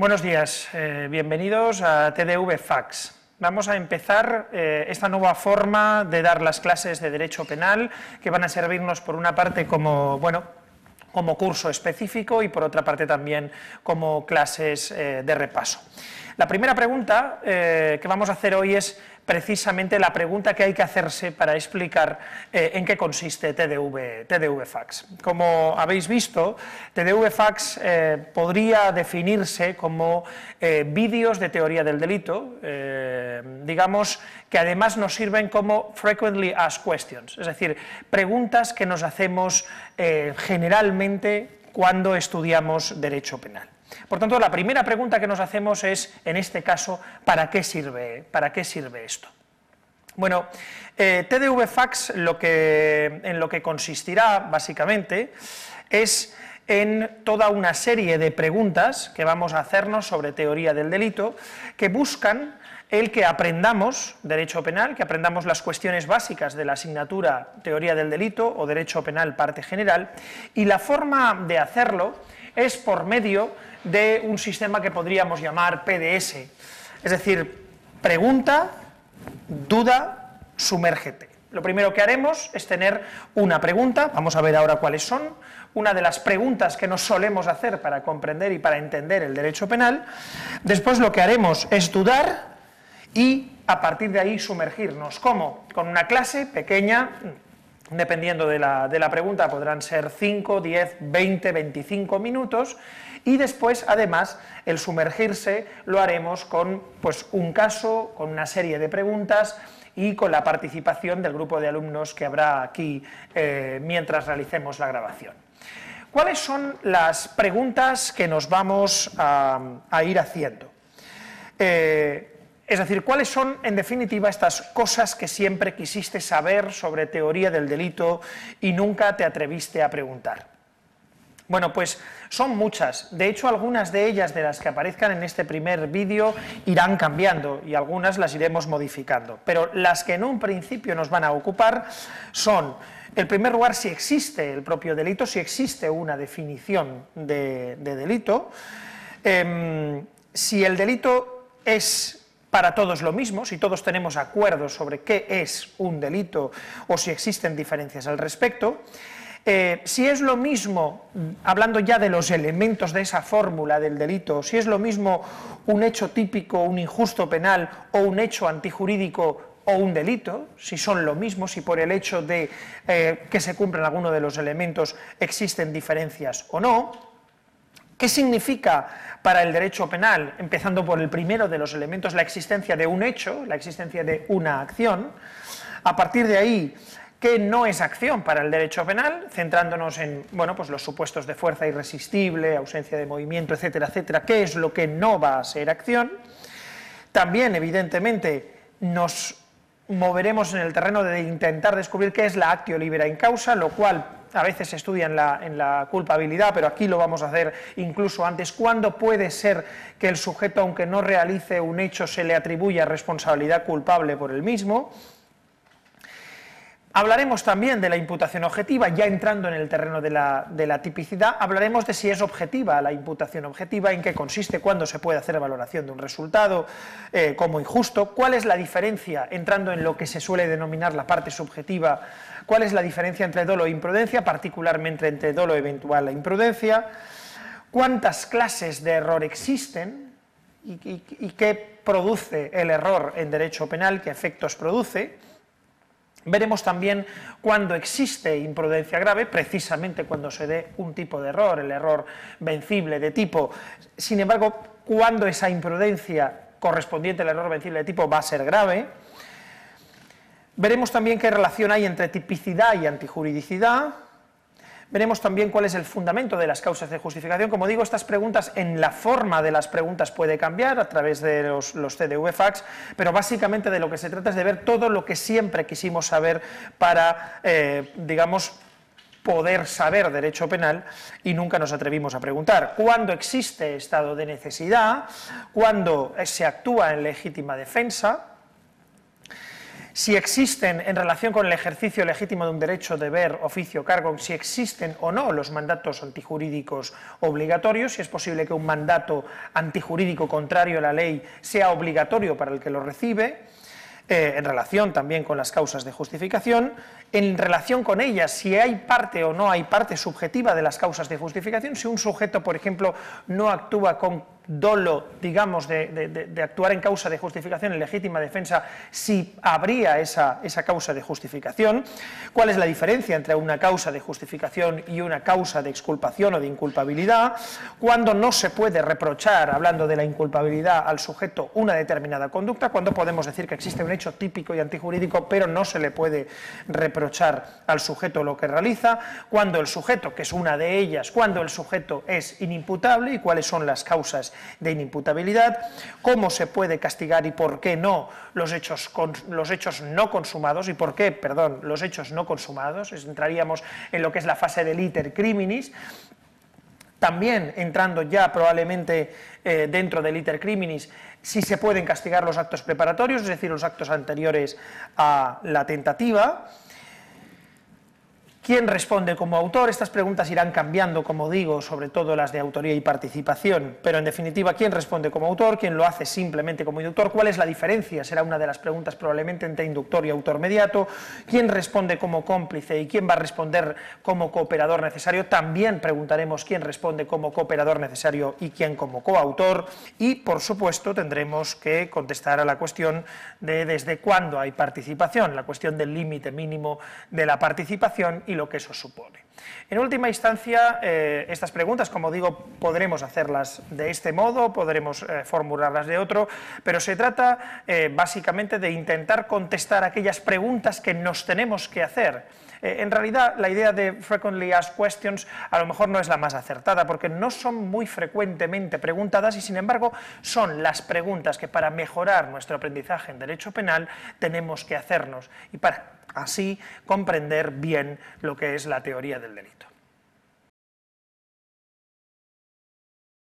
Buenos días, eh, bienvenidos a TDV Fax. Vamos a empezar eh, esta nueva forma de dar las clases de Derecho Penal, que van a servirnos por una parte como, bueno, como curso específico y por otra parte también como clases eh, de repaso. La primera pregunta que vamos a hacer hoy es precisamente la pregunta que hay que hacerse para explicar eh, en qué consiste TDV, TDV Fax. Como habéis visto, TDV Fax eh, podría definirse como eh, vídeos de teoría del delito, digamos que además nos sirven como frequently asked questions, es decir, preguntas que nos hacemos generalmente cuando estudiamos derecho penal. Por tanto, la primera pregunta que nos hacemos es, en este caso, ¿para qué sirve, para qué sirve esto? Bueno, eh, TDV Fax lo que, en lo que consistirá, básicamente, es en toda una serie de preguntas que vamos a hacernos sobre teoría del delito, que buscan el que aprendamos derecho penal, que aprendamos las cuestiones básicas de la asignatura teoría del delito o derecho penal parte general, y la forma de hacerlo es por medio de un sistema que podríamos llamar PDS, es decir, pregunta, duda, sumérgete. Lo primero que haremos es tener una pregunta, vamos a ver ahora cuáles son, una de las preguntas que nos solemos hacer para comprender y para entender el derecho penal, después lo que haremos es dudar y a partir de ahí sumergirnos. ¿Cómo? Con una clase pequeña, dependiendo de la, de la pregunta, podrán ser 5, 10, 20, 25 minutos, y después, además, el sumergirse lo haremos con pues, un caso, con una serie de preguntas y con la participación del grupo de alumnos que habrá aquí eh, mientras realicemos la grabación. ¿Cuáles son las preguntas que nos vamos a, ir haciendo? Eh, es decir, ¿cuáles son, en definitiva, estas cosas que siempre quisiste saber sobre teoría del delito y nunca te atreviste a preguntar? Bueno, pues son muchas. De hecho, algunas de ellas de las que aparezcan en este primer vídeo irán cambiando y algunas las iremos modificando. Pero las que en un principio nos van a ocupar son, en primer lugar, si existe el propio delito, si existe una definición de, delito, em, si el delito es para todos lo mismo, si todos tenemos acuerdos sobre qué es un delito o si existen diferencias al respecto, eh, si es lo mismo, hablando ya de los elementos de esa fórmula del delito, si es lo mismo un hecho típico, un injusto penal o un hecho antijurídico o un delito, si son lo mismo, si por el hecho de eh, que se cumplan algunos de los elementos existen diferencias o no, ¿qué significa para el derecho penal, empezando por el primero de los elementos, la existencia de un hecho, la existencia de una acción? A partir de ahí, ¿Qué no es acción para el derecho penal, centrándonos en bueno, pues los supuestos de fuerza irresistible, ausencia de movimiento, etcétera, etcétera, qué es lo que no va a ser acción. También, evidentemente, nos moveremos en el terreno de intentar descubrir qué es la actio libera in causa, lo cual a veces se estudia en la, en la, culpabilidad, pero aquí lo vamos a hacer incluso antes. ¿Cuándo puede ser que el sujeto, aunque no realice un hecho, se le atribuya responsabilidad culpable por el mismo? Hablaremos también de la imputación objetiva, ya entrando en el terreno de la, tipicidad, hablaremos de si es objetiva la imputación objetiva, en qué consiste, cuándo se puede hacer valoración de un resultado eh, como injusto, cuál es la diferencia, entrando en lo que se suele denominar la parte subjetiva, cuál es la diferencia entre dolo e imprudencia, particularmente entre dolo eventual e imprudencia, cuántas clases de error existen y qué produce el error en derecho penal, qué efectos produce, Veremos también cuando existe imprudencia grave, precisamente cuando se dé un tipo de error, el error vencible de tipo. Sin embargo, cuando esa imprudencia correspondiente al error vencible de tipo va a ser grave. Veremos también qué relación hay entre tipicidad y antijuridicidad. Veremos también cuál es el fundamento de las causas de justificación. Como digo, estas preguntas, en la forma de las preguntas puede cambiar a través de los, los CDV fax, pero básicamente de lo que se trata es de ver todo lo que siempre quisimos saber para, eh, digamos, poder saber derecho penal y nunca nos atrevimos a preguntar. ¿Cuándo existe estado de necesidad? ¿Cuándo se actúa en legítima defensa? Si existen en relación con el ejercicio legítimo de un derecho, deber, oficio, cargo, si existen o no los mandatos antijurídicos obligatorios, si es posible que un mandato antijurídico contrario a la ley sea obligatorio para el que lo recibe, eh, en relación también con las causas de justificación, en relación con ellas, si hay parte o no hay parte subjetiva de las causas de justificación, si un sujeto, por ejemplo, no actúa con dolo, digamos, de, actuar en causa de justificación en legítima defensa, si habría esa, esa, causa de justificación, cuál es la diferencia entre una causa de justificación y una causa de exculpación o de inculpabilidad, cuándo no se puede reprochar, hablando de la inculpabilidad, al sujeto una determinada conducta, cuándo podemos decir que existe un hecho típico y antijurídico, pero no se le puede reprochar al sujeto lo que realiza, cuando el sujeto, que es una de ellas, cuando el sujeto es inimputable y cuáles son las causas de inimputabilidad, cómo se puede castigar y por qué no los hechos, los hechos no consumados y por qué, perdón, los hechos no consumados, entraríamos en lo que es la fase del iter criminis, también entrando ya probablemente eh, dentro del iter criminis, si se pueden castigar los actos preparatorios, es decir, los actos anteriores a la tentativa, ¿Quién responde como autor? Estas preguntas irán cambiando, como digo, sobre todo las de autoría y participación, pero en definitiva, ¿quién responde como autor? ¿Quién lo hace simplemente como inductor? ¿Cuál es la diferencia? Será una de las preguntas probablemente entre inductor y autor mediato. ¿Quién responde como cómplice y quién va a responder como cooperador necesario? También preguntaremos quién responde como cooperador necesario y quién como coautor. Y, por supuesto, tendremos que contestar a la cuestión de desde cuándo hay participación, la cuestión del límite mínimo de la participación y lo que eso supone. En última instancia, eh, estas preguntas, como digo, podremos hacerlas de este modo, podremos eh, formularlas de otro, pero se trata eh, básicamente de intentar contestar aquellas preguntas que nos tenemos que hacer. en realidad, la idea de frequently asked questions a lo mejor no es la más acertada, porque no son muy frecuentemente preguntadas y, sin embargo, son las preguntas que para mejorar nuestro aprendizaje en derecho penal tenemos que hacernos. Y para así comprender bien lo que es la teoría del delito.